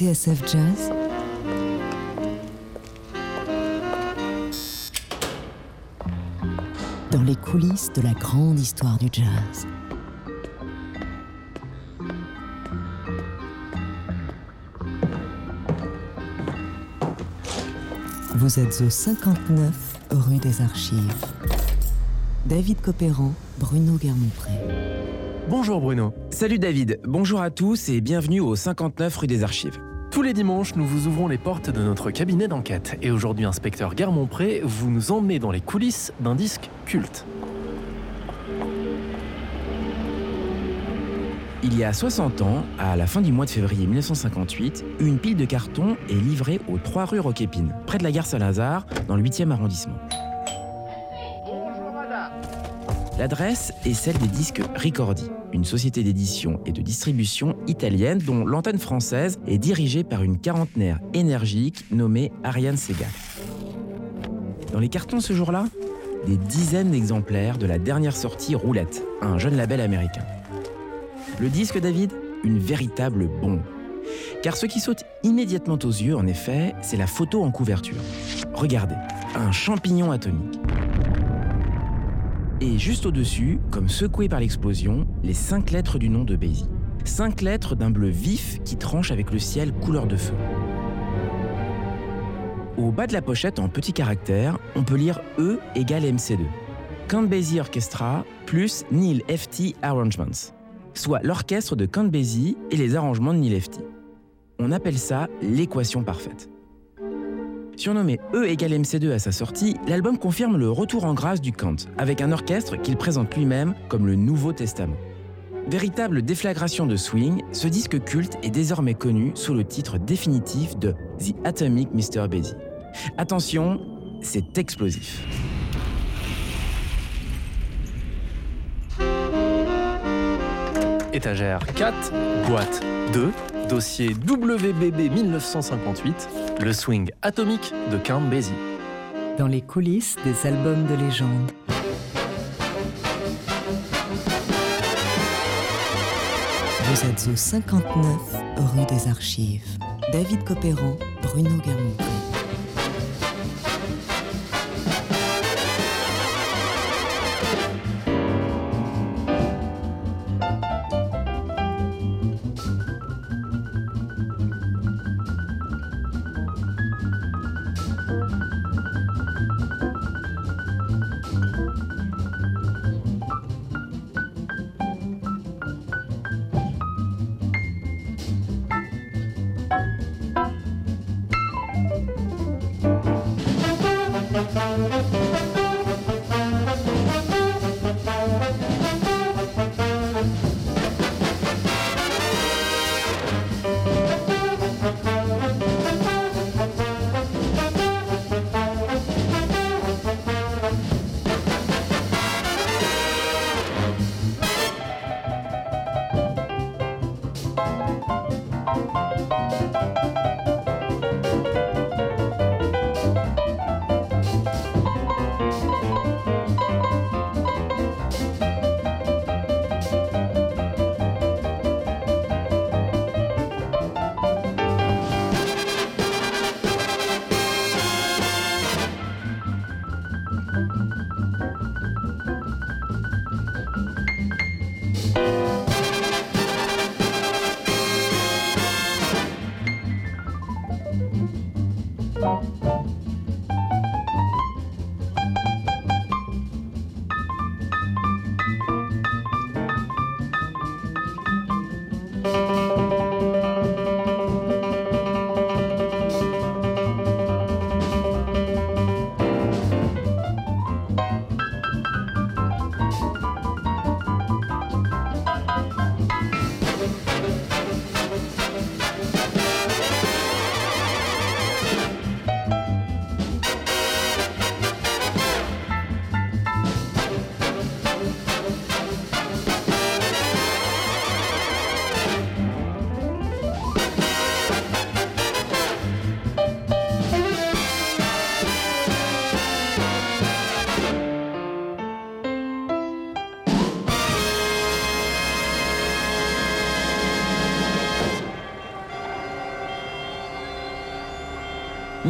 TSF Jazz Dans les coulisses de la grande histoire du jazz. Vous êtes au 59 rue des Archives. David Copéran, Bruno Guermont-Pré. Bonjour Bruno. Salut David, bonjour à tous et bienvenue au 59 rue des Archives. Tous les dimanches, nous vous ouvrons les portes de notre cabinet d'enquête. Et aujourd'hui, inspecteur Guermont-Pré, vous nous emmenez dans les coulisses d'un disque culte. Il y a 60 ans, à la fin du mois de février 1958, une pile de carton est livrée aux 3 rue Roquépine, près de la gare Saint-Lazare, dans le 8e arrondissement. L'adresse est celle des disques Ricordi, une société d'édition et de distribution italienne dont l'antenne française est dirigée par une quarantenaire énergique nommée Ariane Segal. Dans les cartons ce jour-là, des dizaines d'exemplaires de la dernière sortie Roulette, un jeune label américain. Le disque, David? Une véritable bombe. Car ce qui saute immédiatement aux yeux, en effet, c'est la photo en couverture. Regardez, un champignon atomique. Et juste au-dessus, comme secoué par l'explosion, les cinq lettres du nom de Basie. Cinq lettres d'un bleu vif qui tranche avec le ciel couleur de feu. Au bas de la pochette, en petits caractères, on peut lire E égale MC2. Count Basie Orchestra plus Neil FT Arrangements soit l'orchestre de Count Basie et les arrangements de Neil Lefty. On appelle ça l'équation parfaite. Surnommé E égale MC2 à sa sortie, l'album confirme le retour en grâce du Kant, avec un orchestre qu'il présente lui-même comme le Nouveau Testament. Véritable déflagration de swing, ce disque culte est désormais connu sous le titre définitif de The Atomic Mr. Basie. Attention, c'est explosif. Étagère 4, boîte 2, dossier WBB 1958, le swing atomique de Count Basie. Dans les coulisses des albums de légende. Vous êtes au 59 rue des Archives. David Copéran, Bruno Guermont. Música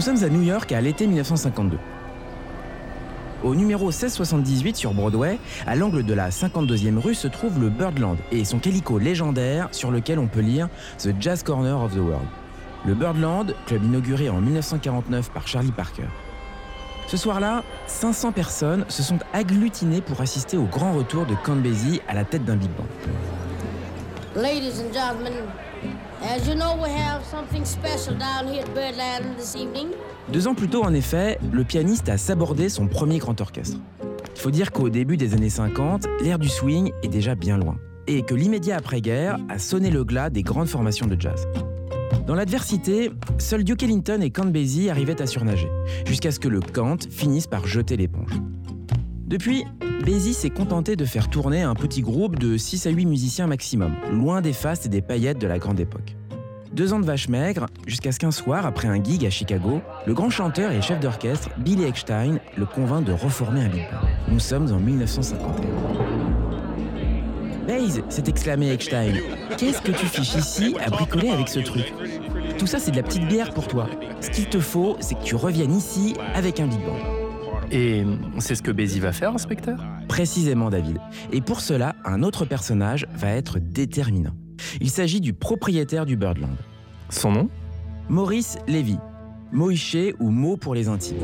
Nous sommes à New York à l'été 1952. Au numéro 1678 sur Broadway, à l'angle de la 52e rue, se trouve le Birdland et son calico légendaire sur lequel on peut lire The Jazz Corner of the World. Le Birdland, club inauguré en 1949 par Charlie Parker. Ce soir-là, 500 personnes se sont agglutinées pour assister au grand retour de Count à la tête d'un big band. Deux ans plus tôt, en effet, le pianiste a sabordé son premier grand orchestre. Il faut dire qu'au début des années 50, l'ère du swing est déjà bien loin, et que l'immédiat après-guerre a sonné le glas des grandes formations de jazz. Dans l'adversité, seuls Duke Ellington et Count Basie arrivaient à surnager, jusqu'à ce que le Kant finisse par jeter l'éponge. Depuis, Basie s'est contenté de faire tourner un petit groupe de 6 à 8 musiciens maximum, loin des fastes et des paillettes de la grande époque. Deux ans de vache maigre, jusqu'à ce qu'un soir, après un gig à Chicago, le grand chanteur et chef d'orchestre Billy Eckstein le convainc de reformer un big band. Nous sommes en 1951. Baze, s'est exclamé Eckstein, qu'est-ce que tu fiches ici à bricoler avec ce truc? Tout ça, c'est de la petite bière pour toi. Ce qu'il te faut, c'est que tu reviennes ici avec un big band. Et c'est ce que Basie va faire, inspecteur Précisément, David. Et pour cela, un autre personnage va être déterminant. Il s'agit du propriétaire du Birdland. Son nom? Maurice Lévy. Moïché ou Mo pour les intimes.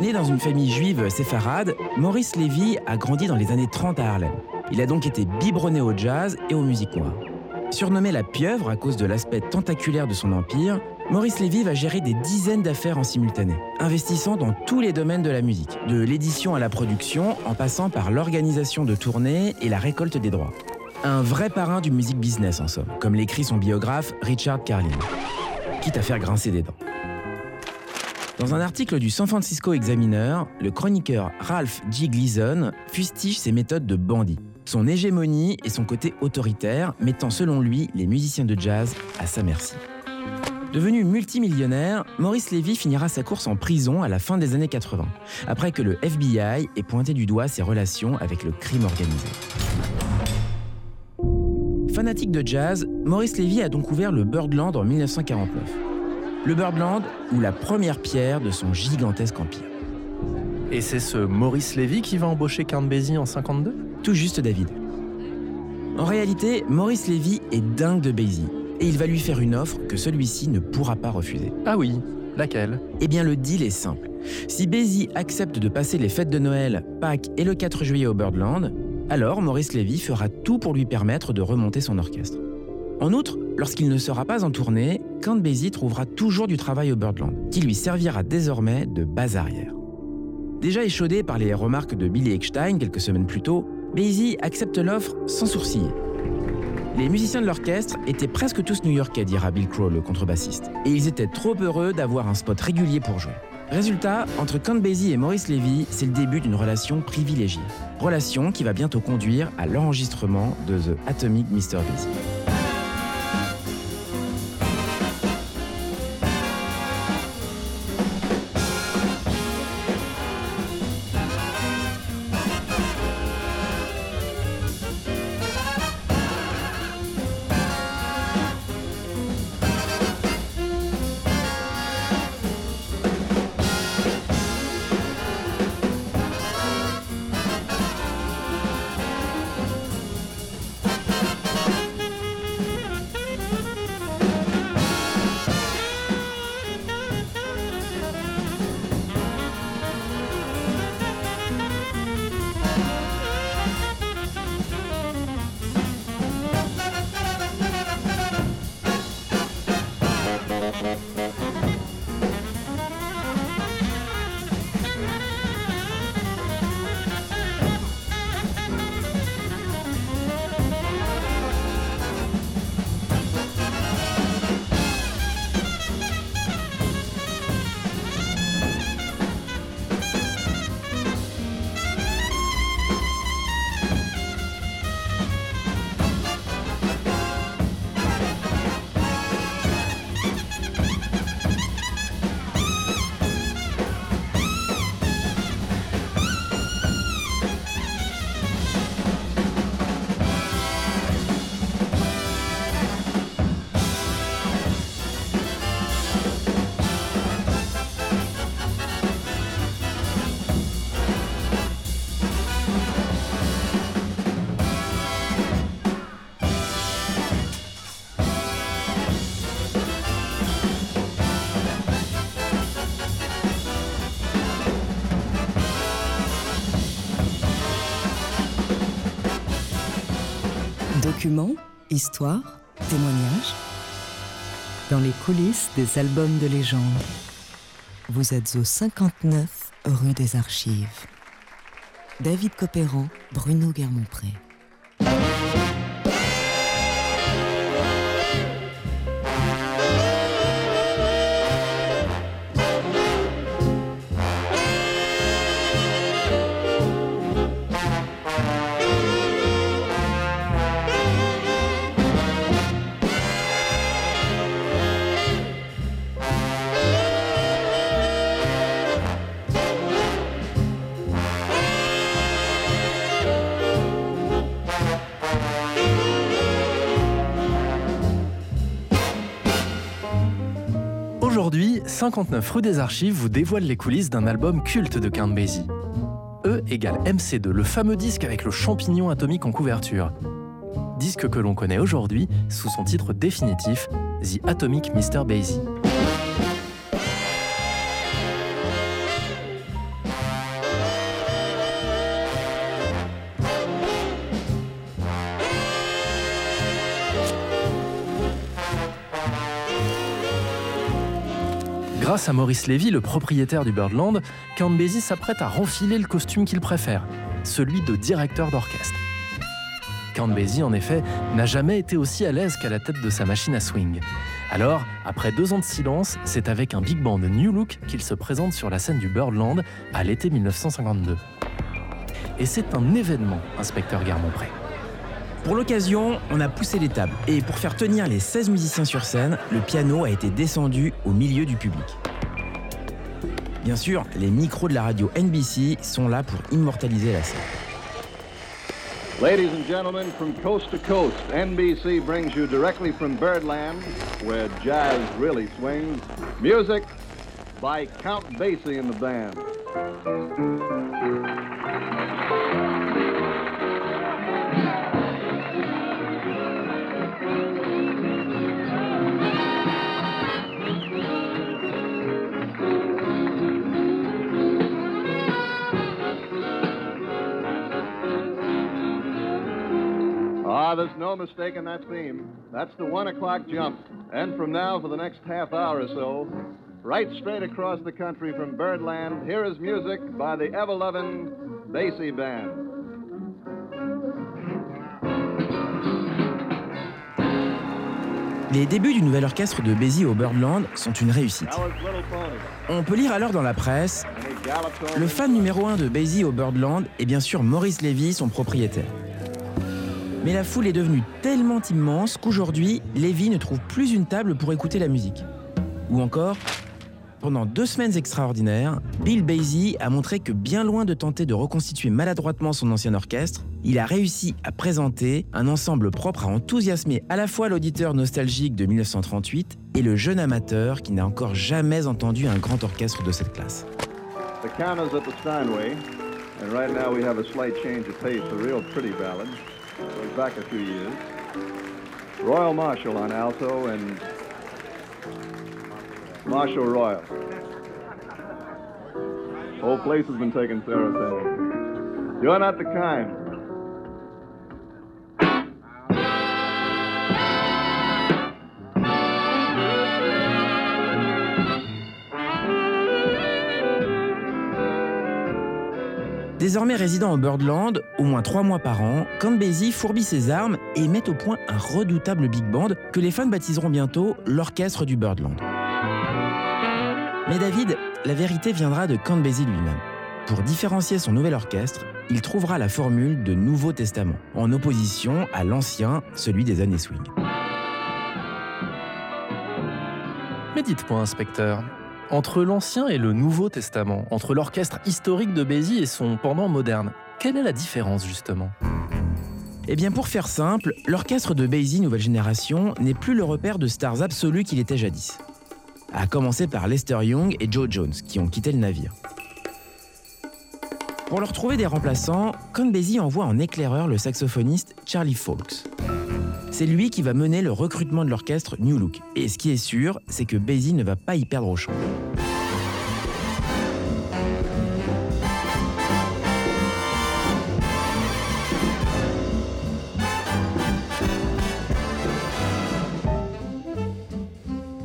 Né dans une famille juive séfarade, Maurice Lévy a grandi dans les années 30 à Harlem. Il a donc été biberonné au jazz et aux musiques noires. Surnommé la pieuvre à cause de l'aspect tentaculaire de son empire, Maurice Lévy va gérer des dizaines d'affaires en simultané, investissant dans tous les domaines de la musique, de l'édition à la production, en passant par l'organisation de tournées et la récolte des droits. Un vrai parrain du music business en somme, comme l'écrit son biographe Richard Carlin, quitte à faire grincer des dents. Dans un article du San Francisco Examiner, le chroniqueur Ralph G. Gleason fustige ses méthodes de bandit, son hégémonie et son côté autoritaire, mettant selon lui les musiciens de jazz à sa merci. Devenu multimillionnaire, Maurice Lévy finira sa course en prison à la fin des années 80, après que le FBI ait pointé du doigt ses relations avec le crime organisé. Fanatique de jazz, Maurice Lévy a donc ouvert le Birdland en 1949. Le Birdland ou la première pierre de son gigantesque empire. Et c'est ce Maurice Lévy qui va embaucher Basie en 52 Tout juste David. En réalité, Maurice Lévy est dingue de Basie et il va lui faire une offre que celui-ci ne pourra pas refuser. Ah oui, laquelle? Eh bien, le deal est simple. Si Basie accepte de passer les fêtes de Noël, Pâques et le 4 juillet au Birdland, alors Maurice Lévy fera tout pour lui permettre de remonter son orchestre. En outre, lorsqu'il ne sera pas en tournée, Count Basie trouvera toujours du travail au Birdland, qui lui servira désormais de base arrière. Déjà échaudé par les remarques de Billy Eckstein quelques semaines plus tôt, Basie accepte l'offre sans sourciller. Les musiciens de l'orchestre étaient presque tous new-yorkais, dira Bill Crow, le contrebassiste, et ils étaient trop heureux d'avoir un spot régulier pour jouer. Résultat, entre Count Basie et Maurice Lévy, c'est le début d'une relation privilégiée. Relation qui va bientôt conduire à l'enregistrement de The Atomic Mr. Basie. Histoires, témoignages. Dans les coulisses des albums de légende. Vous êtes au 59 rue des Archives. David Copéran, Bruno Guermont-Pré. Aujourd'hui, 59 rue des Archives vous dévoile les coulisses d'un album culte de Count Basie. E égale MC2, le fameux disque avec le champignon atomique en couverture. Disque que l'on connaît aujourd'hui sous son titre définitif, The Atomic Mr. Basie. Grâce à Maurice Lévy, le propriétaire du Birdland, Count s'apprête à renfiler le costume qu'il préfère, celui de directeur d'orchestre. Count en effet, n'a jamais été aussi à l'aise qu'à la tête de sa machine à swing. Alors, après deux ans de silence, c'est avec un big band New Look qu'il se présente sur la scène du Birdland à l'été 1952. Et c'est un événement, inspecteur Garmont-Pré. Pour l'occasion, on a poussé les tables et pour faire tenir les 16 musiciens sur scène, le piano a été descendu au milieu du public. Bien sûr, les micros de la radio NBC sont là pour immortaliser la scène. Ladies and gentlemen, from coast to coast, NBC brings you directly from Birdland, where jazz really swings, music by Count Basie and the band. Ah, there's no mistaking that theme. That's the one o'clock jump. And from now, for the next half hour or so, right straight across the country from Birdland, here is music by the ever loving Basie Band. Les débuts du nouvel orchestre de Basie au Birdland sont une réussite. On peut lire alors dans la presse Le fan numéro 1 de Basie au Birdland est bien sûr Maurice Lévy, son propriétaire. Mais la foule est devenue tellement immense qu'aujourd'hui, Lévy ne trouve plus une table pour écouter la musique. Ou encore, pendant deux semaines extraordinaires, Bill Basie a montré que bien loin de tenter de reconstituer maladroitement son ancien orchestre, il a réussi à présenter un ensemble propre à enthousiasmer à la fois l'auditeur nostalgique de 1938 et le jeune amateur qui n'a encore jamais entendu un grand orchestre de cette classe. Counters at the Steinway, and right now we have a slight change of pace, a real pretty ballad. Goes back a few years. Royal Marshall on alto and Marshall Royal. Whole place has been taken serotonin. You're not the kind. Désormais résident au Birdland, au moins trois mois par an, Count fourbit ses armes et met au point un redoutable big band que les fans baptiseront bientôt l'orchestre du Birdland. Mais David, la vérité viendra de Count lui-même. Pour différencier son nouvel orchestre, il trouvera la formule de Nouveau Testament, en opposition à l'ancien, celui des années swing. Mais dites-moi, inspecteur, entre l'Ancien et le Nouveau Testament, entre l'orchestre historique de Basie et son pendant moderne, quelle est la différence justement? Eh bien pour faire simple, l'orchestre de Basie Nouvelle Génération n'est plus le repère de stars absolues qu'il était jadis. À commencer par Lester Young et Joe Jones, qui ont quitté le navire. Pour leur trouver des remplaçants, Count Basie envoie en éclaireur le saxophoniste Charlie Fawkes. C'est lui qui va mener le recrutement de l'orchestre New Look. Et ce qui est sûr, c'est que Basie ne va pas y perdre au champ.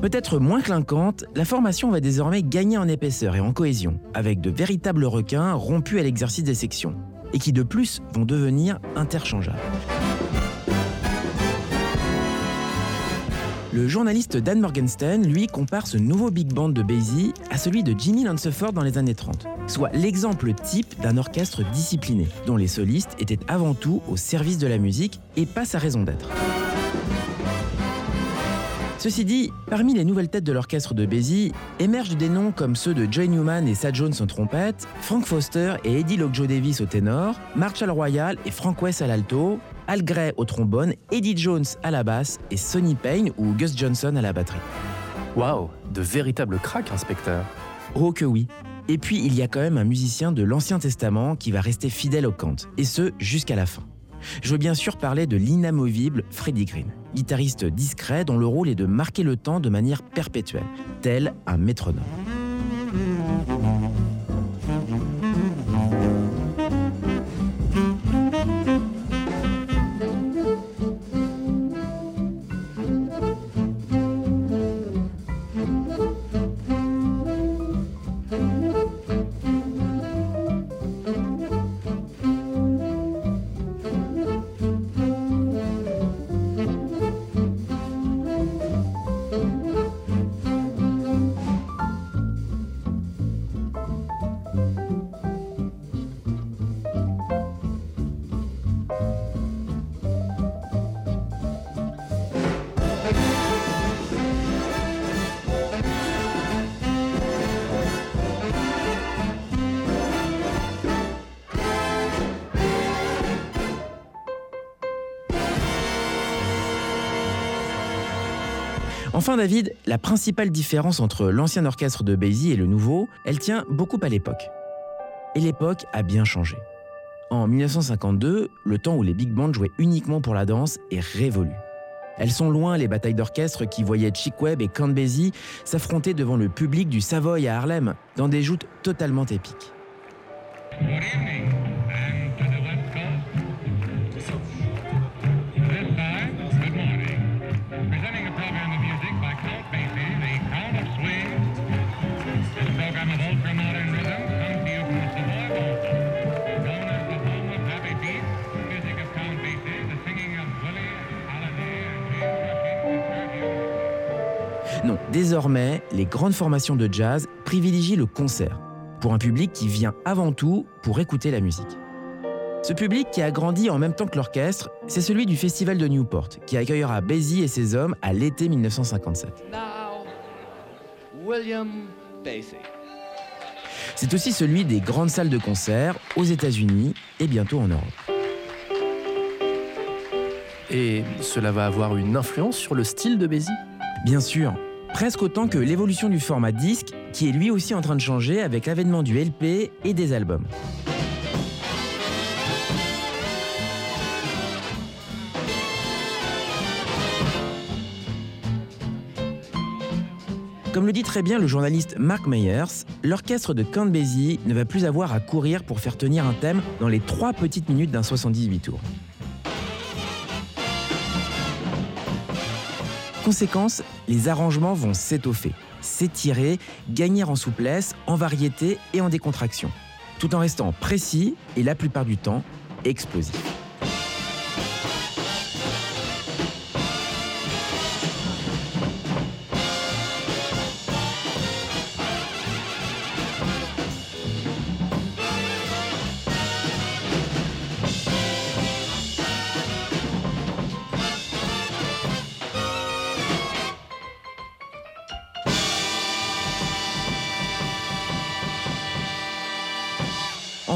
Peut-être moins clinquante, la formation va désormais gagner en épaisseur et en cohésion, avec de véritables requins rompus à l'exercice des sections, et qui de plus vont devenir interchangeables. Le journaliste Dan Morgenstern, lui, compare ce nouveau big band de Basie à celui de Jimmy Lanceford dans les années 30, soit l'exemple type d'un orchestre discipliné, dont les solistes étaient avant tout au service de la musique et pas sa raison d'être. Ceci dit, parmi les nouvelles têtes de l'orchestre de Basie émergent des noms comme ceux de Joy Newman et Sad Jones en trompette, Frank Foster et Eddie Lockjaw Davis au ténor, Marshall Royal et Frank West à l'alto, Al Gray au trombone, Eddie Jones à la basse et Sonny Payne ou Gus Johnson à la batterie. Waouh, de véritables cracks, inspecteur. Oh que oui. Et puis il y a quand même un musicien de l'Ancien Testament qui va rester fidèle au cant, et ce jusqu'à la fin. Je veux bien sûr parler de l'inamovible Freddie Green, guitariste discret dont le rôle est de marquer le temps de manière perpétuelle, tel un métronome. David, la principale différence entre l'ancien orchestre de Basie et le nouveau, elle tient beaucoup à l'époque. Et l'époque a bien changé. En 1952, le temps où les big bands jouaient uniquement pour la danse est révolu. Elles sont loin les batailles d'orchestre qui voyaient Chick Webb et Count Basie s'affronter devant le public du Savoy à Harlem dans des joutes totalement épiques. Non, désormais, les grandes formations de jazz privilégient le concert, pour un public qui vient avant tout pour écouter la musique. Ce public qui a grandi en même temps que l'orchestre, c'est celui du Festival de Newport, qui accueillera Basie et ses hommes à l'été 1957. C'est aussi celui des grandes salles de concert aux États-Unis et bientôt en Europe. Et cela va avoir une influence sur le style de Basie? Bien sûr, presque autant que l'évolution du format disque, qui est lui aussi en train de changer avec l'avènement du LP et des albums. Comme le dit très bien le journaliste Mark Meyers, l'orchestre de Count ne va plus avoir à courir pour faire tenir un thème dans les trois petites minutes d'un 78 tours. Conséquence, les arrangements vont s'étoffer, s'étirer, gagner en souplesse, en variété et en décontraction, tout en restant précis et la plupart du temps explosif.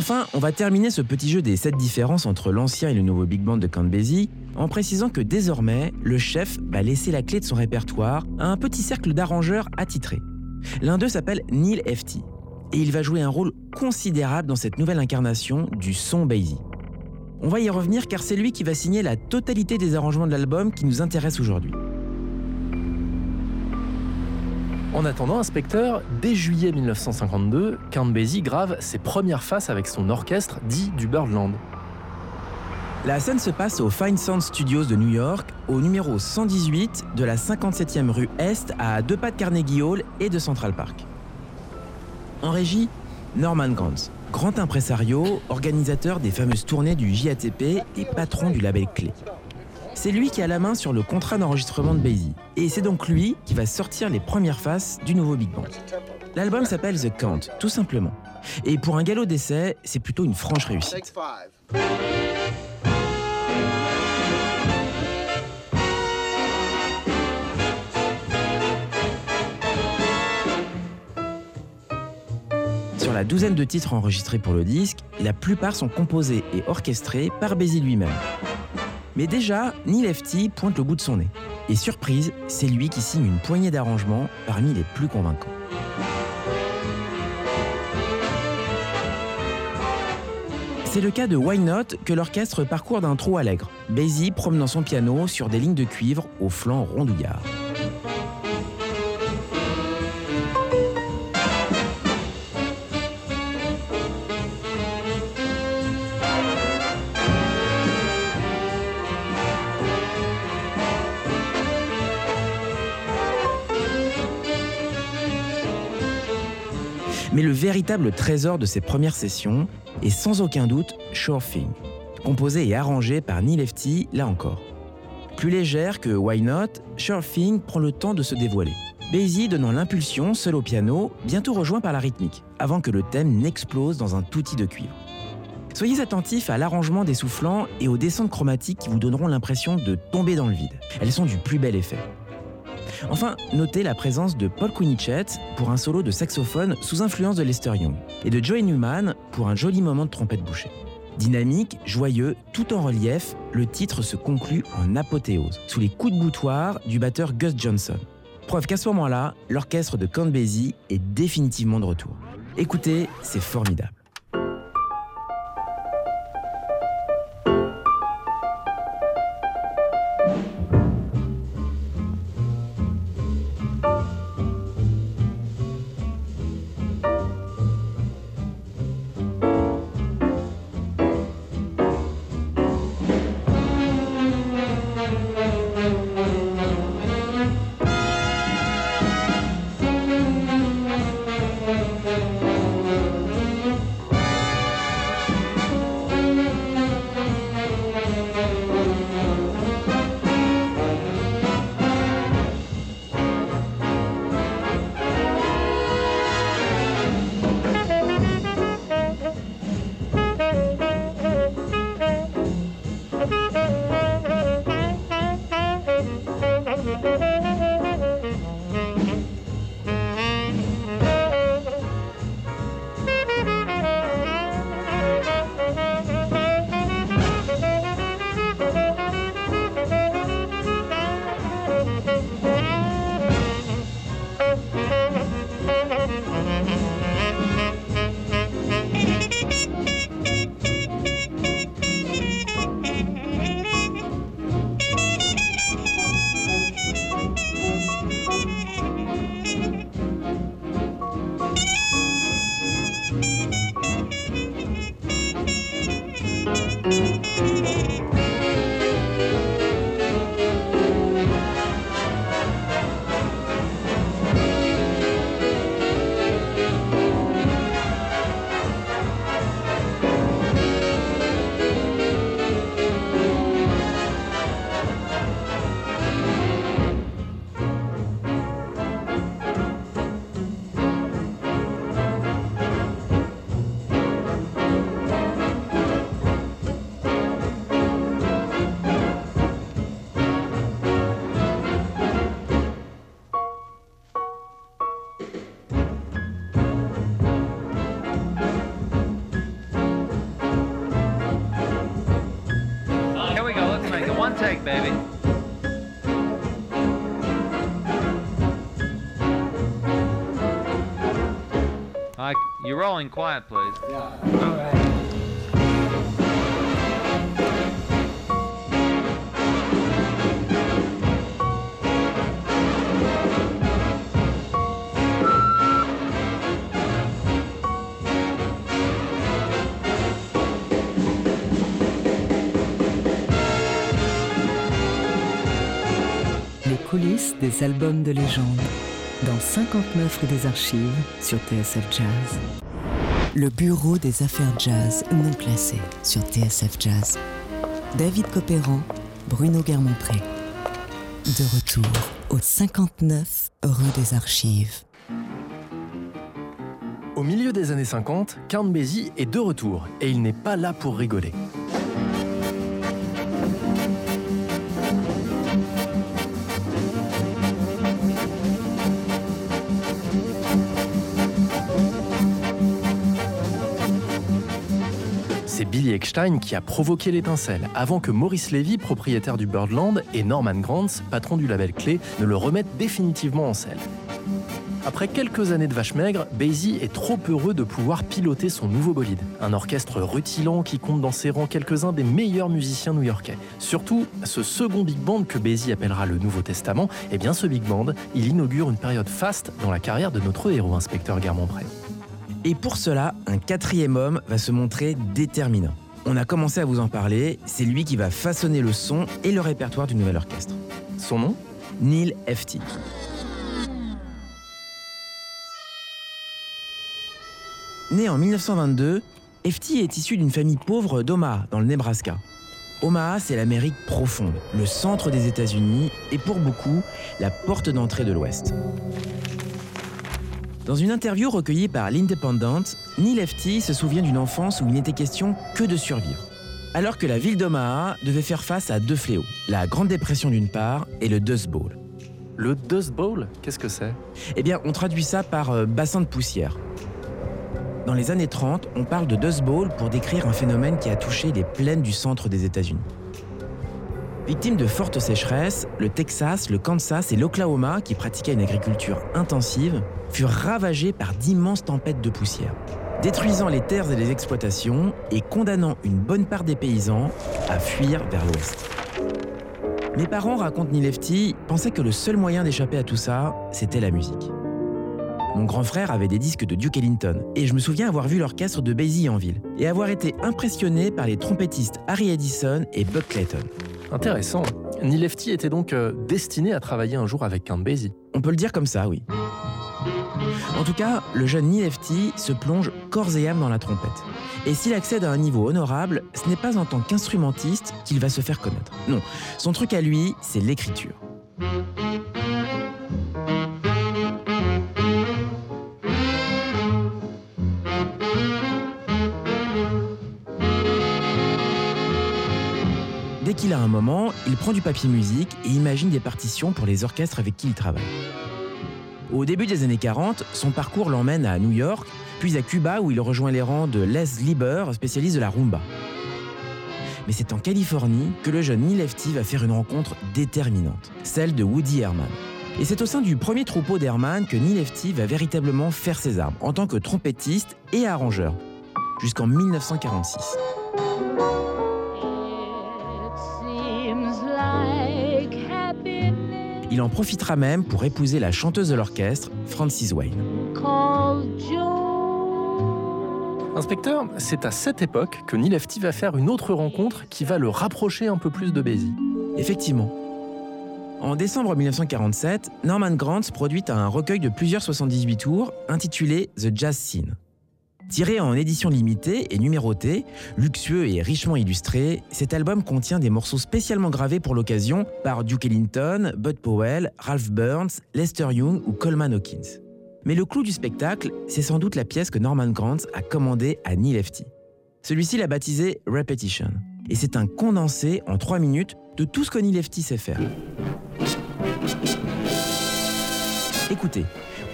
Enfin, on va terminer ce petit jeu des 7 différences entre l'ancien et le nouveau big band de Count Basie en précisant que désormais, le chef va laisser la clé de son répertoire à un petit cercle d'arrangeurs attitrés. L'un d'eux s'appelle Neil Hefti et il va jouer un rôle considérable dans cette nouvelle incarnation du son Basie. On va y revenir car c'est lui qui va signer la totalité des arrangements de l'album qui nous intéresse aujourd'hui. En attendant, inspecteur, dès juillet 1952, Count grave ses premières faces avec son orchestre dit du Birdland. La scène se passe au Fine Sound Studios de New York, au numéro 118 de la 57e rue Est, à deux pas de Carnegie Hall et de Central Park. En régie, Norman Granz, grand impresario, organisateur des fameuses tournées du JATP et patron du label Clé. C'est lui qui a la main sur le contrat d'enregistrement de Basie, et c'est donc lui qui va sortir les premières faces du nouveau Big Band. L'album s'appelle The Count, tout simplement. Et pour un galop d'essai, c'est plutôt une franche réussite. Sur la douzaine de titres enregistrés pour le disque, la plupart sont composés et orchestrés par Basie lui-même. Mais déjà, Neil Lefty pointe le bout de son nez. Et surprise, c'est lui qui signe une poignée d'arrangements parmi les plus convaincants. C'est le cas de Why Not que l'orchestre parcourt d'un trou allègre, Basie promenant son piano sur des lignes de cuivre au flanc rondouillard. Mais le véritable trésor de ces premières sessions est sans aucun doute Sure Thing, composé et arrangé par Neil Lefty, là encore. Plus légère que Why Not, Sure prend le temps de se dévoiler. Basie donnant l'impulsion seul au piano, bientôt rejoint par la rythmique, avant que le thème n'explose dans un touti de cuivre. Soyez attentifs à l'arrangement des soufflants et aux descentes chromatiques qui vous donneront l'impression de tomber dans le vide. Elles sont du plus bel effet. Enfin, notez la présence de Paul Quinichette pour un solo de saxophone sous influence de Lester Young et de Joey Newman pour un joli moment de trompette bouchée. Dynamique, joyeux, tout en relief, le titre se conclut en apothéose, sous les coups de boutoir du batteur Gus Johnson. Preuve qu'à ce moment-là, l'orchestre de Count est définitivement de retour. Écoutez, c'est formidable. You're rolling quiet, please. Yeah. All right. des albums de légende dans 59 rue des Archives sur TSF Jazz. Le bureau des affaires jazz non classées sur TSF Jazz. David Copéran, Bruno Guermont-Pré. De retour au 59 rue des Archives. Au milieu des années 50, Count Basie est de retour et il n'est pas là pour rigoler. Qui a provoqué l'étincelle avant que Maurice Levy, propriétaire du Birdland, et Norman Granz, patron du label clé, ne le remettent définitivement en selle. Après quelques années de vache maigre, Basie est trop heureux de pouvoir piloter son nouveau bolide. Un orchestre rutilant qui compte dans ses rangs quelques-uns des meilleurs musiciens new-yorkais. Surtout, ce second big band que Basie appellera le Nouveau Testament, eh bien ce big band, il inaugure une période faste dans la carrière de notre héros, inspecteur Guermont-Pré. Et pour cela, un quatrième homme va se montrer déterminant. On a commencé à vous en parler, c'est lui qui va façonner le son et le répertoire du nouvel orchestre. Son nom Neil Hefti. Né en 1922, Hefti est issu d'une famille pauvre d'Omaha, dans le Nebraska. Omaha, c'est l'Amérique profonde, le centre des États-Unis et pour beaucoup, la porte d'entrée de l'Ouest. Dans une interview recueillie par l'Independent, Neil Hefti se souvient d'une enfance où il n'était question que de survivre. Alors que la ville d'Omaha devait faire face à deux fléaux, la Grande Dépression d'une part et le Dust Bowl. Le Dust Bowl Qu'est-ce que c'est? Eh bien, on traduit ça par euh, bassin de poussière. Dans les années 30, on parle de Dust Bowl pour décrire un phénomène qui a touché les plaines du centre des États-Unis. Victime de fortes sécheresses, le Texas, le Kansas et l'Oklahoma, qui pratiquaient une agriculture intensive, furent ravagés par d'immenses tempêtes de poussière, détruisant les terres et les exploitations et condamnant une bonne part des paysans à fuir vers l'ouest. Mes parents, racontent Nilefti, pensaient que le seul moyen d'échapper à tout ça, c'était la musique. Mon grand frère avait des disques de Duke Ellington et je me souviens avoir vu l'orchestre de Basie en ville et avoir été impressionné par les trompettistes Harry Edison et Buck Clayton. Intéressant. Neil Lefty était donc euh, destiné à travailler un jour avec Basie. On peut le dire comme ça, oui. En tout cas, le jeune Neil Lefty se plonge corps et âme dans la trompette. Et s'il accède à un niveau honorable, ce n'est pas en tant qu'instrumentiste qu'il va se faire connaître. Non, son truc à lui, c'est l'écriture. Dès qu'il a un moment, il prend du papier musique et imagine des partitions pour les orchestres avec qui il travaille. Au début des années 40, son parcours l'emmène à New York, puis à Cuba où il rejoint les rangs de Les Lieber, spécialiste de la rumba. Mais c'est en Californie que le jeune Neil Lefty va faire une rencontre déterminante, celle de Woody Herman. Et c'est au sein du premier troupeau d'Herman que Neil Lefty va véritablement faire ses armes en tant que trompettiste et arrangeur, jusqu'en 1946. Il en profitera même pour épouser la chanteuse de l'orchestre, Frances Wayne. Inspecteur, c'est à cette époque que Neil Lefty va faire une autre rencontre qui va le rapprocher un peu plus de Basie. Effectivement. En décembre 1947, Norman Granz produit un recueil de plusieurs 78 tours intitulé The Jazz Scene. Tiré en édition limitée et numéroté, luxueux et richement illustré, cet album contient des morceaux spécialement gravés pour l'occasion par Duke Ellington, Bud Powell, Ralph Burns, Lester Young ou Coleman Hawkins. Mais le clou du spectacle, c'est sans doute la pièce que Norman Granz a commandée à Neil Lefty. Celui-ci l'a baptisé Repetition. Et c'est un condensé en 3 minutes de tout ce que Neil Lefty sait faire. Écoutez,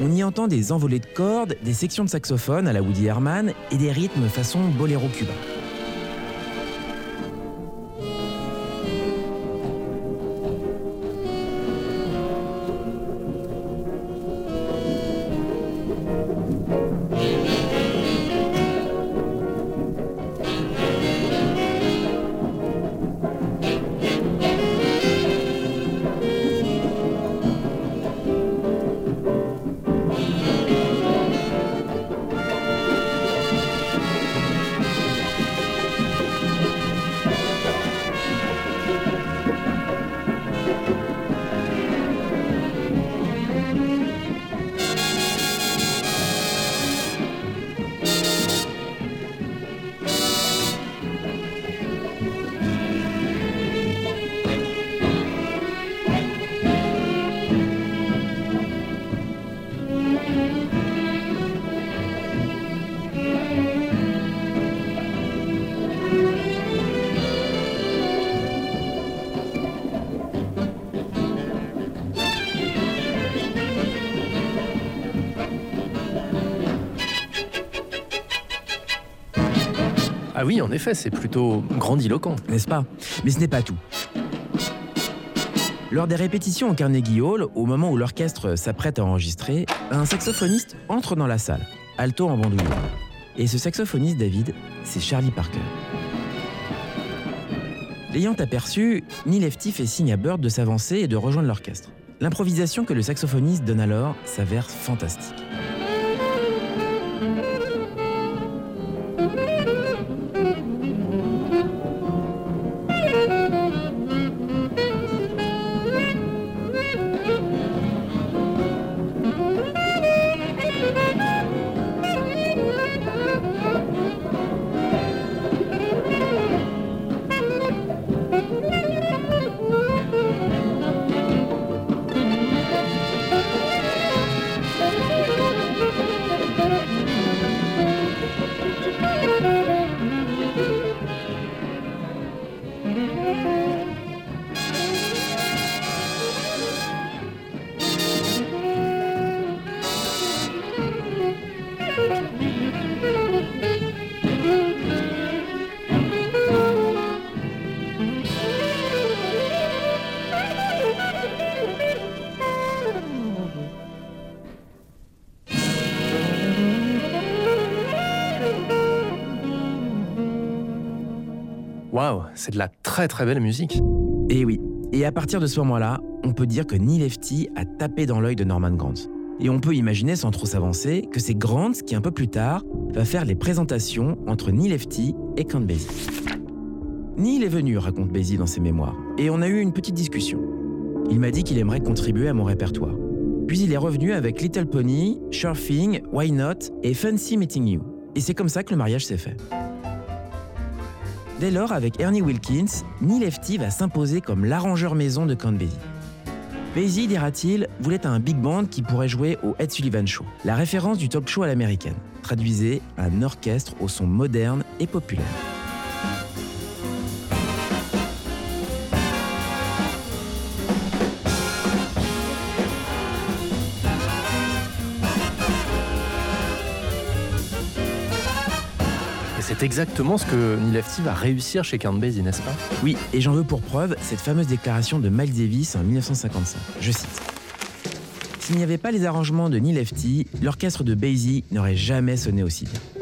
on y entend des envolées de cordes, des sections de saxophone à la Woody Herman et des rythmes façon boléro cubain. En effet, c'est plutôt grandiloquent. N'est-ce pas? Mais ce n'est pas tout. Lors des répétitions au Carnegie Hall, au moment où l'orchestre s'apprête à enregistrer, un saxophoniste entre dans la salle, alto en bandoulière. Et ce saxophoniste, David, c'est Charlie Parker. L'ayant aperçu, Neil Lefty fait signe à Bird de s'avancer et de rejoindre l'orchestre. L'improvisation que le saxophoniste donne alors s'avère fantastique. Waouh, c'est de la très très belle musique. Et oui, et à partir de ce moment-là, on peut dire que Neil Lefty a tapé dans l'œil de Norman Granz. Et on peut imaginer, sans trop s'avancer, que c'est Granz qui, un peu plus tard, va faire les présentations entre Neil Lefty et Count Basie. Neil est venu, raconte Basie dans ses mémoires, et on a eu une petite discussion. Il m'a dit qu'il aimerait contribuer à mon répertoire. Puis il est revenu avec Little Pony, Surfing, Why Not et Fancy Meeting You. Et c'est comme ça que le mariage s'est fait. Dès lors, avec Ernie Wilkins, Neil Lefty va s'imposer comme l'arrangeur maison de Count Basie. Basie, dira-t-il, voulait un big band qui pourrait jouer au Ed Sullivan Show, la référence du talk show à l'américaine. Traduisez un orchestre au son moderne et populaire. C'est exactement ce que Neil Lefty va réussir chez Count n'est-ce pas? Oui, et j'en veux pour preuve cette fameuse déclaration de Miles Davis en 1955. Je cite. S'il n'y avait pas les arrangements de Neil Lefty, l'orchestre de Basie n'aurait jamais sonné aussi bien.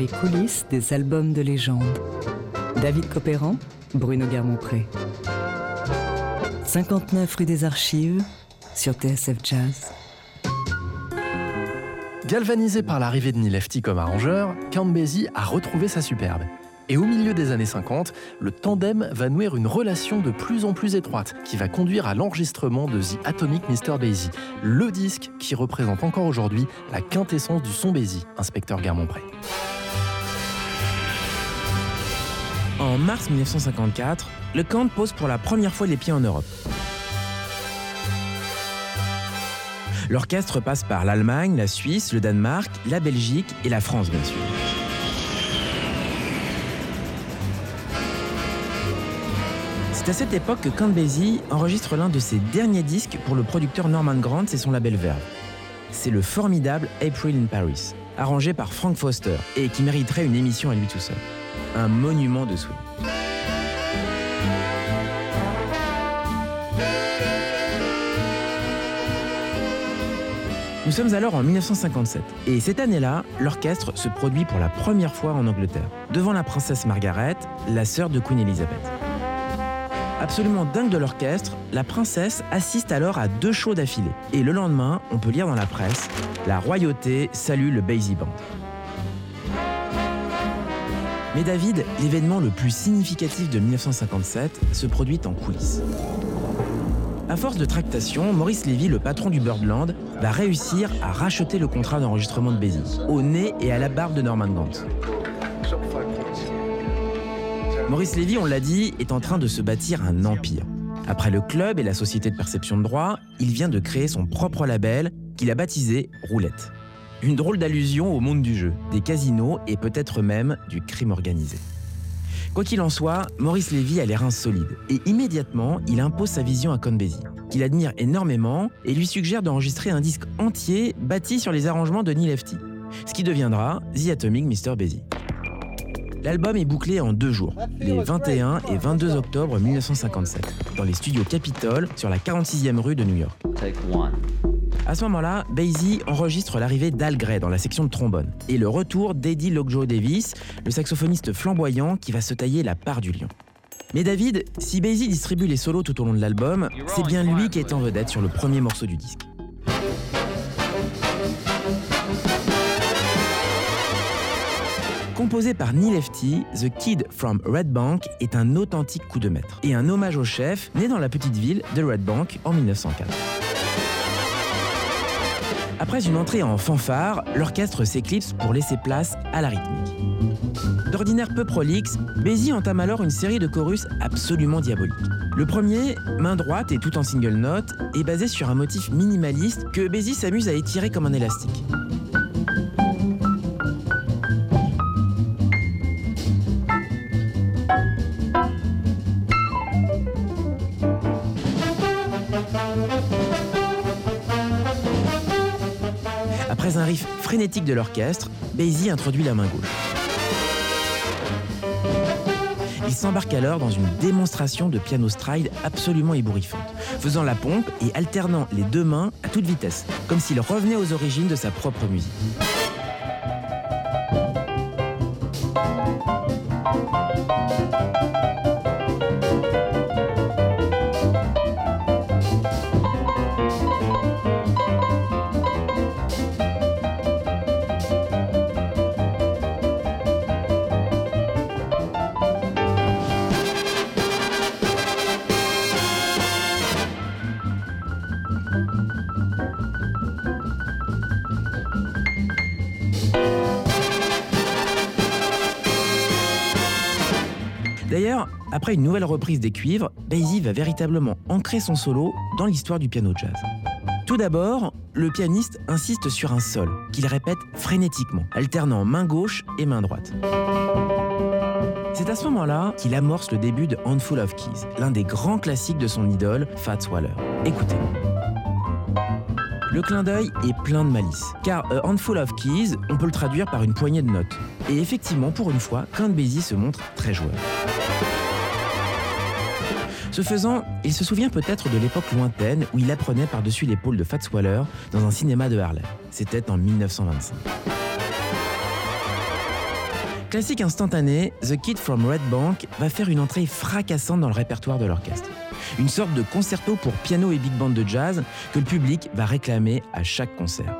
Les coulisses des albums de légende. David Copéran, Bruno Guermont-Pré. 59 rue des Archives sur TSF Jazz. Galvanisé par l'arrivée de Neil Lefty comme arrangeur, Basie a retrouvé sa superbe. Et au milieu des années 50, le tandem va nouer une relation de plus en plus étroite qui va conduire à l'enregistrement de The Atomic Mr. Basie, le disque qui représente encore aujourd'hui la quintessence du son Basie, inspecteur Guermont-Pré. En mars 1954, le Count pose pour la première fois les pieds en Europe. L'orchestre passe par l'Allemagne, la Suisse, le Danemark, la Belgique et la France, bien sûr. C'est à cette époque que Count Basie enregistre l'un de ses derniers disques pour le producteur Norman Grant et son label Verve. C'est le formidable April in Paris, arrangé par Frank Foster et qui mériterait une émission à lui tout seul. Un monument de swing. Nous sommes alors en 1957 et cette année-là, l'orchestre se produit pour la première fois en Angleterre, devant la princesse Margaret, la sœur de Queen Elizabeth. Absolument dingue de l'orchestre, la princesse assiste alors à deux shows d'affilée. Et le lendemain, on peut lire dans la presse La royauté salue le Basie Band. Mais David, l'événement le plus significatif de 1957 se produit en coulisses. À force de tractation, Maurice Lévy, le patron du Birdland, va réussir à racheter le contrat d'enregistrement de Basie, au nez et à la barbe de Norman Gant. Maurice Lévy, on l'a dit, est en train de se bâtir un empire. Après le club et la société de perception de droit, il vient de créer son propre label qu'il a baptisé Roulette. Une drôle d'allusion au monde du jeu, des casinos et peut-être même du crime organisé. Quoi qu'il en soit, Maurice Lévy a les reins solides et immédiatement, il impose sa vision à Count Basie, qu'il admire énormément et lui suggère d'enregistrer un disque entier bâti sur les arrangements de Neil Lefty, ce qui deviendra The Atomic Mr. Basie. L'album est bouclé en deux jours, les 21 et 22 octobre 1957, dans les studios Capitol sur la 46e rue de New York. À ce moment-là, Basie enregistre l'arrivée d'Al Gray dans la section de trombone et le retour d'Eddie Lockjaw Davis, le saxophoniste flamboyant qui va se tailler la part du lion. Mais David, si Basie distribue les solos tout au long de l'album, c'est bien lui qui est en vedette sur le premier morceau du disque. Composé par Neil Lefty, The Kid from Red Bank est un authentique coup de maître et un hommage au chef né dans la petite ville de Red Bank en 1904. Après une entrée en fanfare, l'orchestre s'éclipse pour laisser place à la rythmique. D'ordinaire peu prolixe, Basie entame alors une série de chorus absolument diaboliques. Le premier, main droite et tout en single note, est basé sur un motif minimaliste que Basie s'amuse à étirer comme un élastique. Frénétique de l'orchestre, Basie introduit la main gauche. Il s'embarque alors dans une démonstration de piano stride absolument ébouriffante, faisant la pompe et alternant les deux mains à toute vitesse, comme s'il revenait aux origines de sa propre musique. Après une nouvelle reprise des cuivres, Basie va véritablement ancrer son solo dans l'histoire du piano jazz. Tout d'abord, le pianiste insiste sur un sol qu'il répète frénétiquement, alternant main gauche et main droite. C'est à ce moment-là qu'il amorce le début de Handful of Keys, l'un des grands classiques de son idole, Fats Waller. Écoutez. Le clin d'œil est plein de malice, car A Handful of Keys, on peut le traduire par une poignée de notes. Et effectivement, pour une fois, Count Basie se montre très joueur. Ce faisant, il se souvient peut-être de l'époque lointaine où il apprenait par-dessus l'épaule de Fats Waller dans un cinéma de Harlem. C'était en 1925. Classique instantané, The Kid from Red Bank va faire une entrée fracassante dans le répertoire de l'orchestre. Une sorte de concerto pour piano et big band de jazz que le public va réclamer à chaque concert.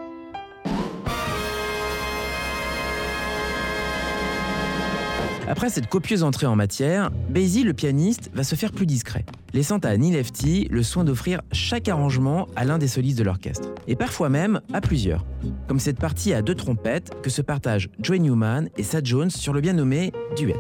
Après cette copieuse entrée en matière, Basie, le pianiste, va se faire plus discret, laissant à Neil Lefty le soin d'offrir chaque arrangement à l'un des solistes de l'orchestre, et parfois même à plusieurs, comme cette partie à deux trompettes que se partagent Joey Newman et Sad Jones sur le bien nommé Duet.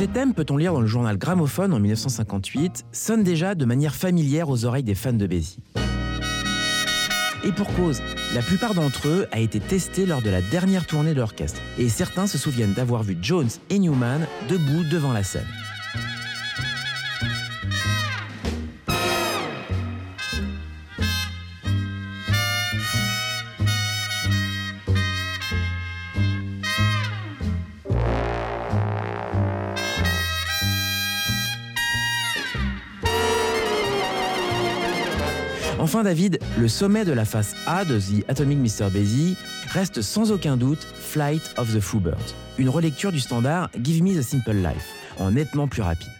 Ces thèmes, peut-on lire dans le journal Gramophone en 1958, sonnent déjà de manière familière aux oreilles des fans de Basie. Et pour cause, la plupart d'entre eux a été testé lors de la dernière tournée de l'orchestre, et certains se souviennent d'avoir vu Jones et Newman debout devant la scène. David, le sommet de la face A de The Atomic Mr. Basie reste sans aucun doute Flight of the Birds, une relecture du standard Give Me the Simple Life, en nettement plus rapide.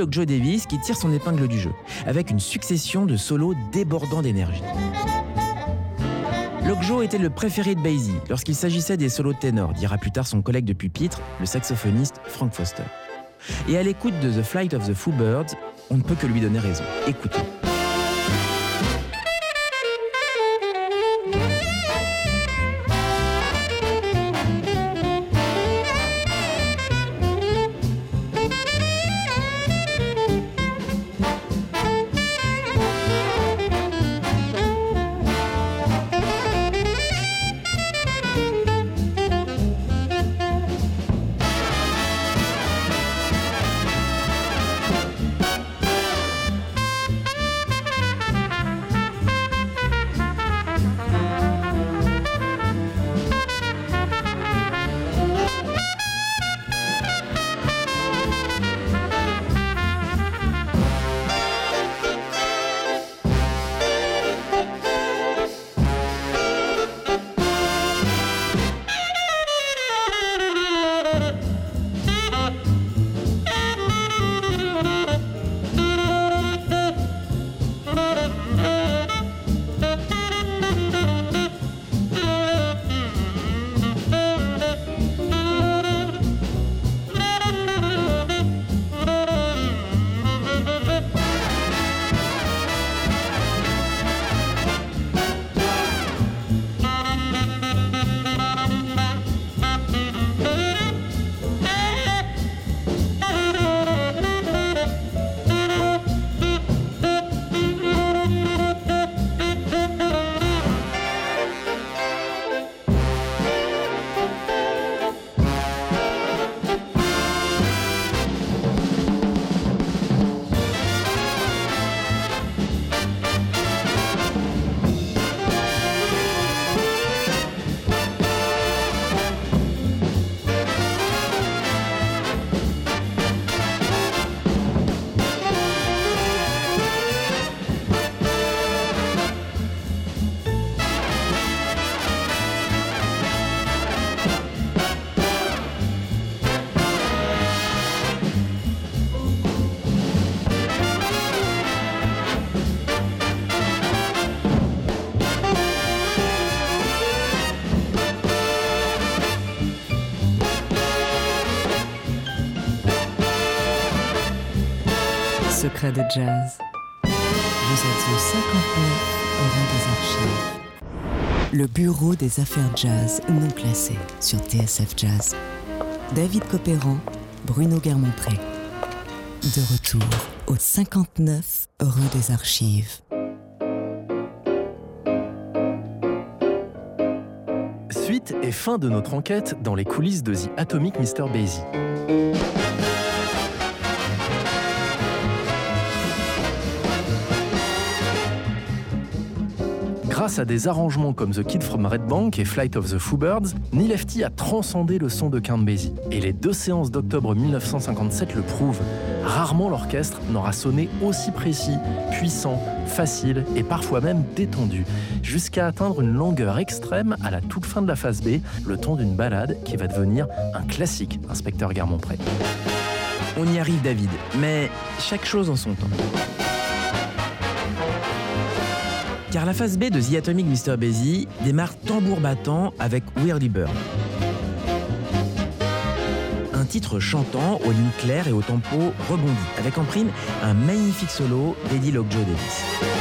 Eddie Lockjaw Davis qui tire son épingle du jeu, avec une succession de solos débordants d'énergie. Lockjaw était le préféré de Basie lorsqu'il s'agissait des solos ténors, dira plus tard son collègue de pupitre, le saxophoniste Frank Foster. Et à l'écoute de The Flight of the Foo Birds, on ne peut que lui donner raison. Écoutez. Vous êtes au 59 rue des Archives. Le bureau des affaires jazz non classées sur TSF Jazz. David Copéran, Bruno Guermont-Pré. De retour au 59 rue des Archives. Suite et fin de notre enquête dans les coulisses de The Atomic Mr. Basie. Grâce à des arrangements comme The Kid from Red Bank et Flight of the Foo Birds, Neil Lefty a transcendé le son de Count. Et les deux séances d'octobre 1957 le prouvent. Rarement l'orchestre n'aura sonné aussi précis, puissant, facile et parfois même détendu, jusqu'à atteindre une longueur extrême à la toute fin de la phase B, le ton d'une balade qui va devenir un classique, inspecteur Garmont-Pré. On y arrive David, mais chaque chose en son temps. Car la phase B de The Atomic Mr. Basie démarre tambour battant avec Whirly Bird. Un titre chantant aux lignes claires et au tempo rebondi, avec en prime un magnifique solo d'Eddie Lockjaw Davis.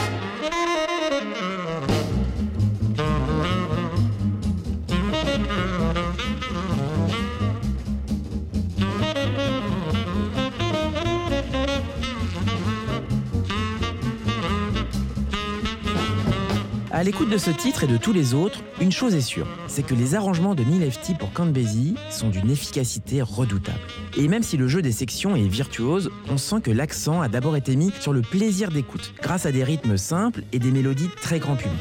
L'écoute de ce titre et de tous les autres, une chose est sûre, c'est que les arrangements de Neil Lefty pour Count Basie sont d'une efficacité redoutable. Et même si le jeu des sections est virtuose, on sent que l'accent a d'abord été mis sur le plaisir d'écoute, grâce à des rythmes simples et des mélodies très grand public.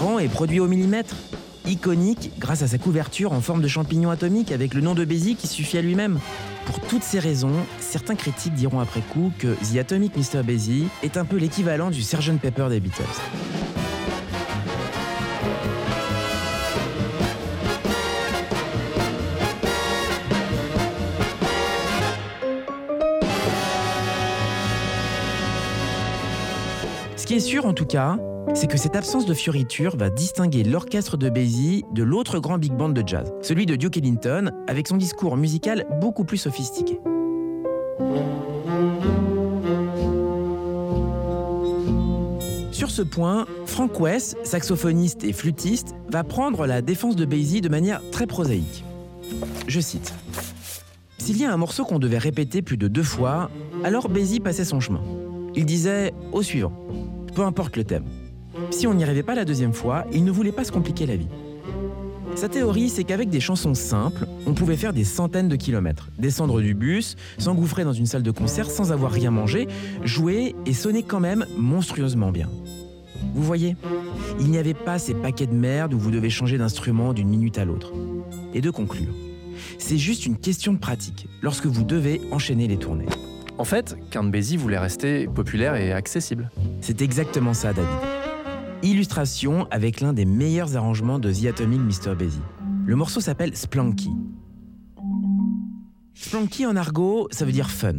Cohérent et produit au millimètre Iconique grâce à sa couverture en forme de champignon atomique avec le nom de Basie qui suffit à lui-même. Pour toutes ces raisons, certains critiques diront après coup que The Atomic Mr. Basie est un peu l'équivalent du Sgt Pepper des Beatles. Ce qui est sûr en tout cas, c'est que cette absence de fioriture va distinguer l'orchestre de Basie de l'autre grand big band de jazz, celui de Duke Ellington, avec son discours musical beaucoup plus sophistiqué. Sur ce point, Frank West, saxophoniste et flûtiste, va prendre la défense de Basie de manière très prosaïque. Je cite S'il y a un morceau qu'on devait répéter plus de deux fois, alors Basie passait son chemin. Il disait au suivant, peu importe le thème. Si on n'y arrivait pas la deuxième fois, il ne voulait pas se compliquer la vie. Sa théorie, c'est qu'avec des chansons simples, on pouvait faire des centaines de kilomètres, descendre du bus, s'engouffrer dans une salle de concert sans avoir rien mangé, jouer et sonner quand même monstrueusement bien. Vous voyez Il n'y avait pas ces paquets de merde où vous devez changer d'instrument d'une minute à l'autre. Et de conclure, c'est juste une question de pratique lorsque vous devez enchaîner les tournées. En fait, Count Basie voulait rester populaire et accessible. C'est exactement ça, David. Illustration avec l'un des meilleurs arrangements de The Atomic Mr. Basie. Le morceau s'appelle Splanky. Splanky en argot, ça veut dire fun.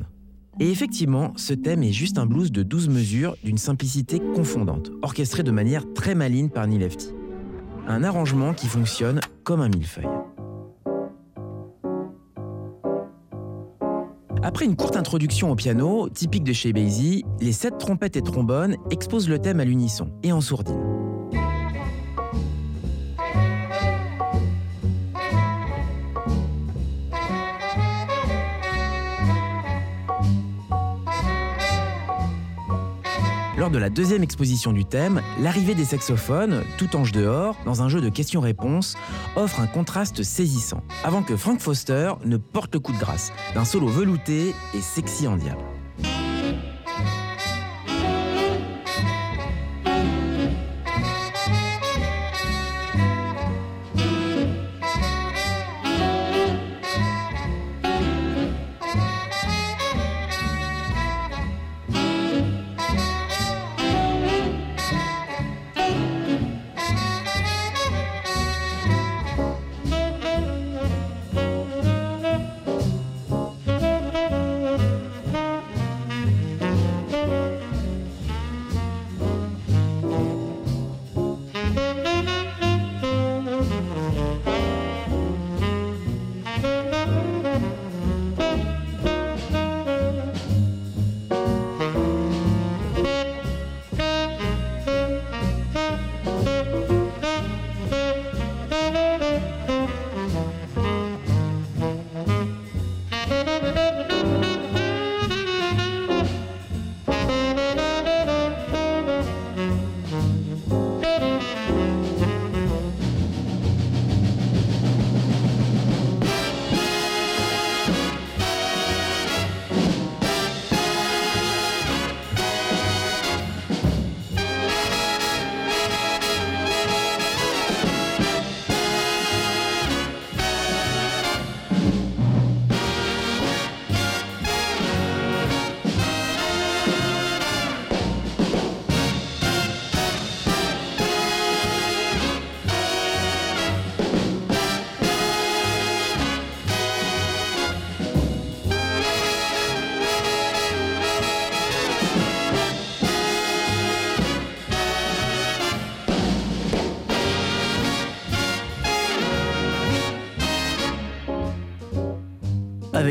Et effectivement, ce thème est juste un blues de 12 mesures d'une simplicité confondante, orchestré de manière très maligne par Neil Lefty. Un arrangement qui fonctionne comme un millefeuille. Après une courte introduction au piano, typique de chez Basie, les sept trompettes et trombones exposent le thème à l'unisson et en sourdine. De la deuxième exposition du thème, l'arrivée des saxophones, tout ange dehors, dans un jeu de questions-réponses, offre un contraste saisissant, avant que Frank Foster ne porte le coup de grâce, d'un solo velouté et sexy en diable.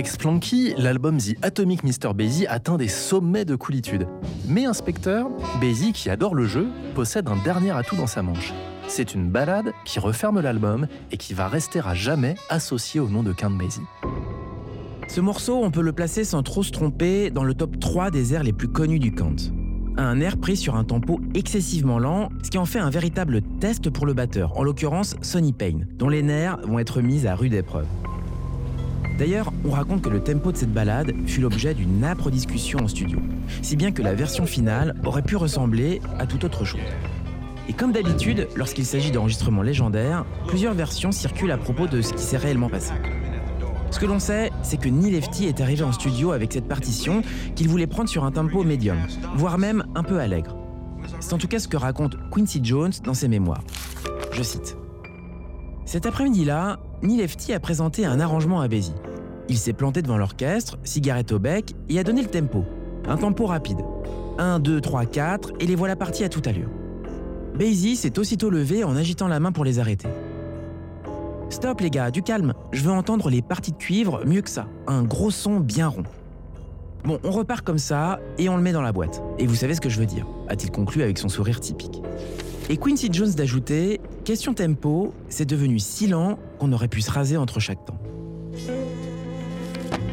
Avec Splanky, l'album The Atomic Mr. Basie atteint des sommets de coolitude. Mais inspecteur, Basie, qui adore le jeu, possède un dernier atout dans sa manche. C'est une balade qui referme l'album et qui va rester à jamais associée au nom de Count Basie. Ce morceau, on peut le placer sans trop se tromper dans le top 3 des airs les plus connus du Count. Un air pris sur un tempo excessivement lent, ce qui en fait un véritable test pour le batteur, en l'occurrence Sonny Payne, dont les nerfs vont être mis à rude épreuve. D'ailleurs, on raconte que le tempo de cette balade fut l'objet d'une âpre discussion en studio, si bien que la version finale aurait pu ressembler à toute autre chose. Et comme d'habitude, lorsqu'il s'agit d'enregistrements légendaires, plusieurs versions circulent à propos de ce qui s'est réellement passé. Ce que l'on sait, c'est que Neil Lefty est arrivé en studio avec cette partition qu'il voulait prendre sur un tempo médium, voire même un peu allègre. C'est en tout cas ce que raconte Quincy Jones dans ses mémoires. Je cite. Cet après-midi-là, Neil Lefty a présenté un arrangement à Basie. Il s'est planté devant l'orchestre, cigarette au bec, et a donné le tempo. Un tempo rapide. 1, 2, 3, 4, et les voilà partis à toute allure. Basie s'est aussitôt levé en agitant la main pour les arrêter. Stop les gars, du calme, je veux entendre les parties de cuivre mieux que ça, un gros son bien rond. Bon, on repart comme ça et on le met dans la boîte. Et vous savez ce que je veux dire, a-t-il conclu avec son sourire typique. Et Quincy Jones d'ajouter, question tempo, c'est devenu si lent qu'on aurait pu se raser entre chaque temps.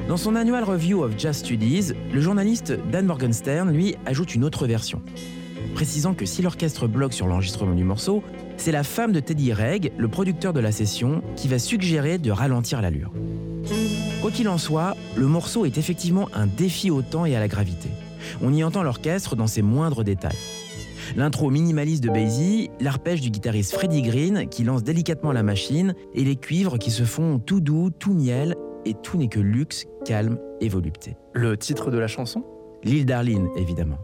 Dans son Annual Review of Jazz Studies, le journaliste Dan Morgenstern, lui, ajoute une autre version, précisant que si l'orchestre bloque sur l'enregistrement du morceau, c'est la femme de Teddy Reg, le producteur de la session, qui va suggérer de ralentir l'allure. Quoi qu'il en soit, le morceau est effectivement un défi au temps et à la gravité. On y entend l'orchestre dans ses moindres détails. L'intro minimaliste de Basie, l'arpège du guitariste Freddie Green qui lance délicatement la machine et les cuivres qui se font tout doux, tout miel et tout n'est que luxe, calme et volupté. Le titre de la chanson? L'île d'Arline, évidemment.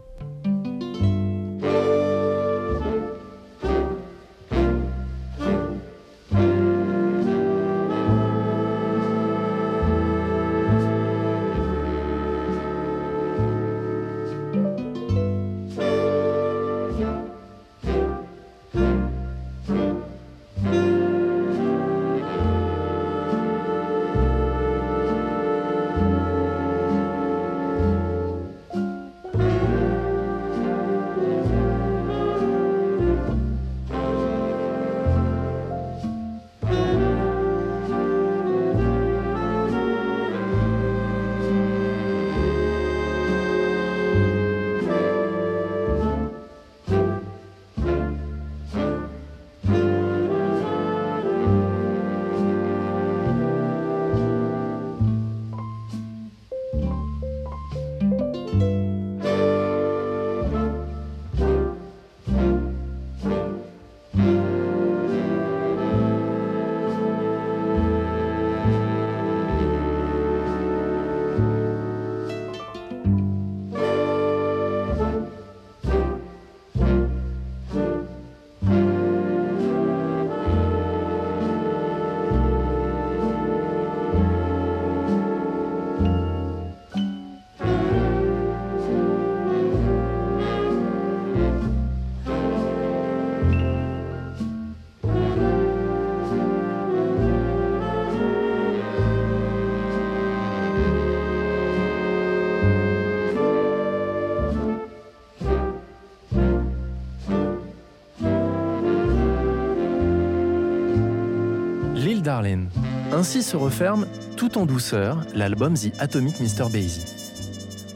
Ainsi se referme, tout en douceur, l'album The Atomic Mr. Basie.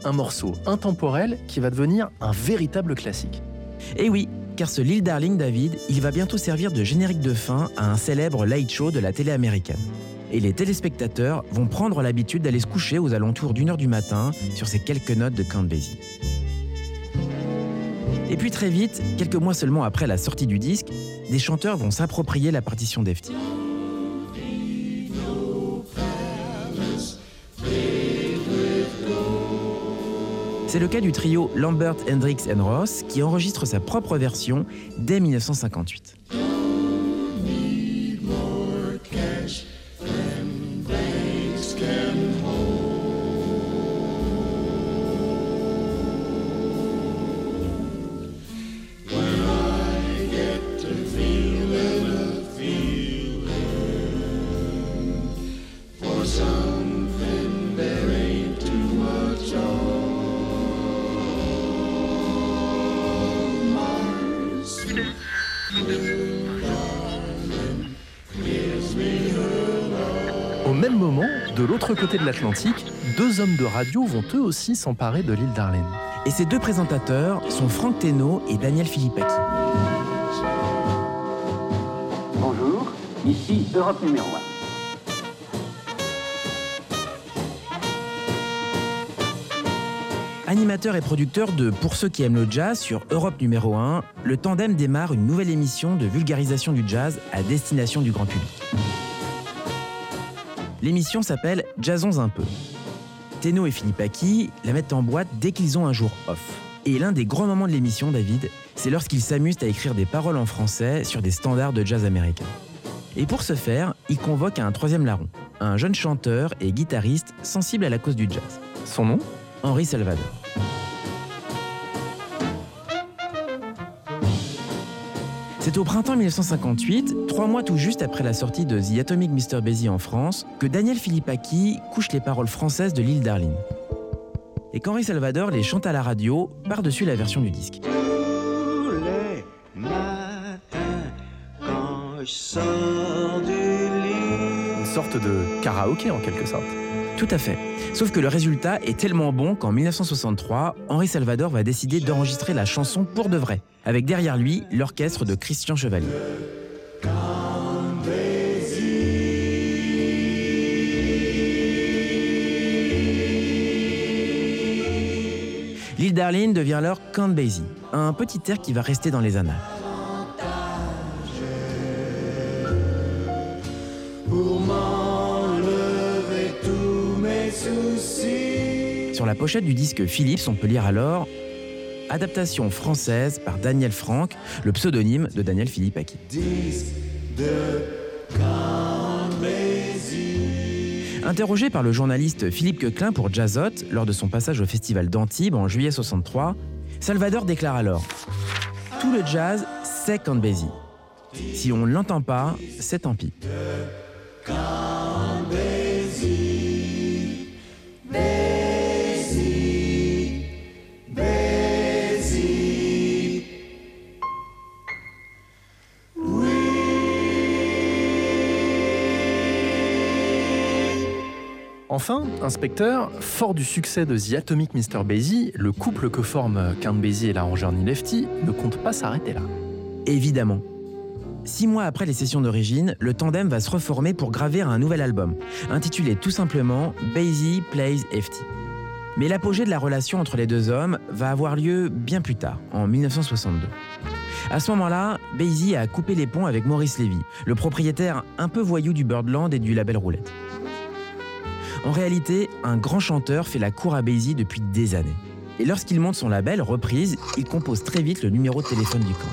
Un morceau intemporel qui va devenir un véritable classique. Et Eh oui, car ce Lil Darling David, il va bientôt servir de générique de fin à un célèbre late show de la télé américaine. Et les téléspectateurs vont prendre l'habitude d'aller se coucher aux alentours d'une heure du matin sur ces quelques notes de Count Basie. Et puis très vite, quelques mois seulement après la sortie du disque, des chanteurs vont s'approprier la partition d'Efti. C'est le cas du trio Lambert, Hendrix and Ross qui enregistre sa propre version dès 1958. De l'Atlantique, deux hommes de radio vont eux aussi s'emparer de l'île d'Arlen. Et ces deux présentateurs sont Franck Teno et Daniel Philippaki. Bonjour, ici Europe numéro 1. Animateur et producteur de Pour ceux qui aiment le jazz sur Europe numéro 1, le tandem démarre une nouvelle émission de vulgarisation du jazz à destination du grand public. L'émission s'appelle Jazzons un peu. Teno et Philippe Aki la mettent en boîte dès qu'ils ont un jour off. Et l'un des grands moments de l'émission, David, c'est lorsqu'ils s'amusent à écrire des paroles en français sur des standards de jazz américain. Et pour ce faire, ils convoquent un troisième larron, un jeune chanteur et guitariste sensible à la cause du jazz. Son nom? Henri Salvador. C'est au printemps 1958, trois mois tout juste après la sortie de The Atomic Mr. Basie en France, que Daniel Philippaki couche les paroles françaises de l'île d'Arline. Et qu'Henri Salvador les chante à la radio par-dessus la version du disque. Tous les matins, quand je sors du lit. Une sorte de karaoké en quelque sorte. Tout à fait. Sauf que le résultat est tellement bon qu'en 1963, Henri Salvador va décider d'enregistrer la chanson pour de vrai, avec derrière lui l'orchestre de Christian Chevalier. L'île d'Arline devient alors Basie, un petit air qui va rester dans les annales. Sur la pochette du disque Philips, on peut lire alors Adaptation française par Daniel Franck, le pseudonyme de Daniel Philippaki. Interrogé par le journaliste Philippe Queclin pour Jazzot lors de son passage au festival d'Antibes en juillet 63, Salvador déclare alors Tout le jazz, c'est Basie. Si on ne l'entend pas, c'est tant pis. Enfin, inspecteur, fort du succès de The Atomic Mr. Basie, le couple que forment Count Basie et l'arrangeur Neil Lefty ne compte pas s'arrêter là. Évidemment. Six mois après les sessions d'origine, le tandem va se reformer pour graver un nouvel album, intitulé tout simplement Basie Plays FT. Mais l'apogée de la relation entre les deux hommes va avoir lieu bien plus tard, en 1962. À ce moment-là, Basie a coupé les ponts avec Maurice Lévy, le propriétaire un peu voyou du Birdland et du label Roulette. En réalité, un grand chanteur fait la cour à Basie depuis des années. Et lorsqu'il monte son label, Reprise, il compose très vite le numéro de téléphone du camp.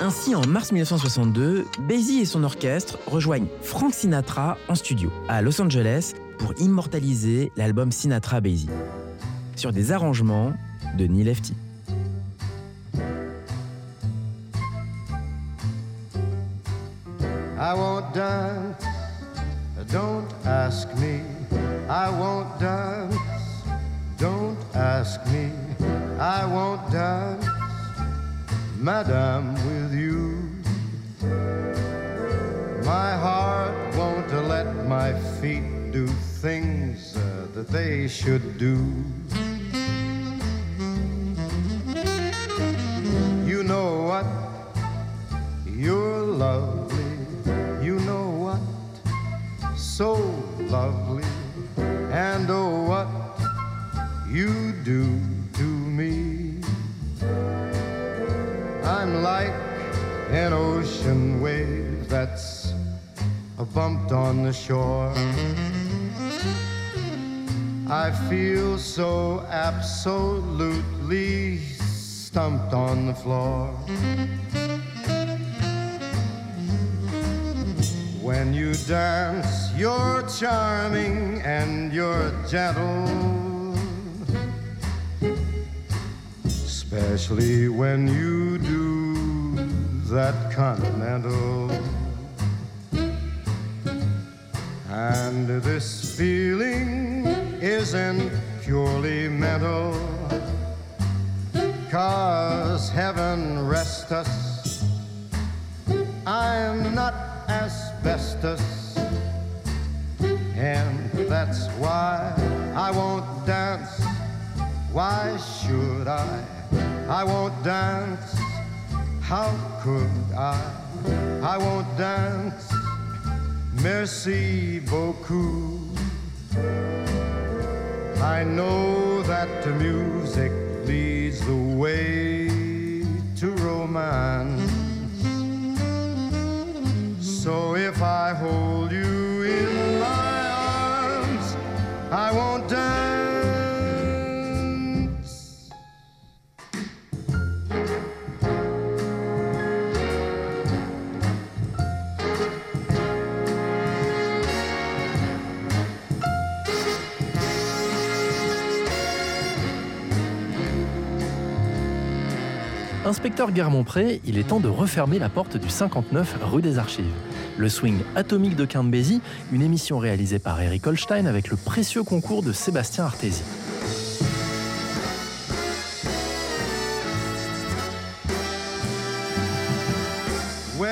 Ainsi, en mars 1962, Basie et son orchestre rejoignent Frank Sinatra en studio, à Los Angeles, pour immortaliser l'album Sinatra Basie, sur des arrangements de Neil Lefty. Don't ask me. I won't dance, don't ask me. I won't dance, Madame, with you. My heart won't let my feet do things uh, that they should do. You know what? You're lovely. So lovely. And oh, what you do to me. I'm like an ocean wave that's a bumped on the shore. I feel so absolutely stumped on the floor. When you dance, you're charming and you're gentle. Especially when you do that continental. And this feeling isn't purely mental. Cause heaven rest us, I'm not And that's why I won't dance. Why should I? I won't dance. How could I? I won't dance. Merci beaucoup. I know that the music leads the way to romance. So if I hold you in my arms, I won't dance. Inspecteur Guermont-Pré, il est temps de refermer la porte du 59 rue des Archives. Le swing atomique de Count Basie, une émission réalisée par Eric Holstein avec le précieux concours de Sébastien Artési. Well,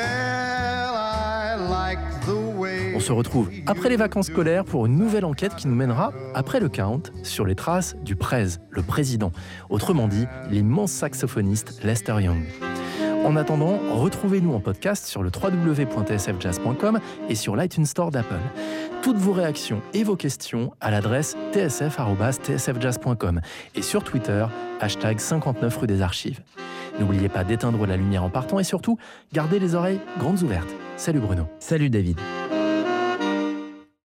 I like the way On se retrouve après les vacances scolaires pour une nouvelle enquête qui nous mènera, après le count, sur les traces du prez, le président. Autrement dit, l'immense saxophoniste Lester Young. En attendant, retrouvez-nous en podcast sur le www.tsfjazz.com et sur l'iTunes Store d'Apple. Toutes vos réactions et vos questions à l'adresse tsf.tsfjazz.com et sur Twitter, hashtag 59 rue des Archives. N'oubliez pas d'éteindre la lumière en partant et surtout, gardez les oreilles grandes ouvertes. Salut Bruno. Salut David.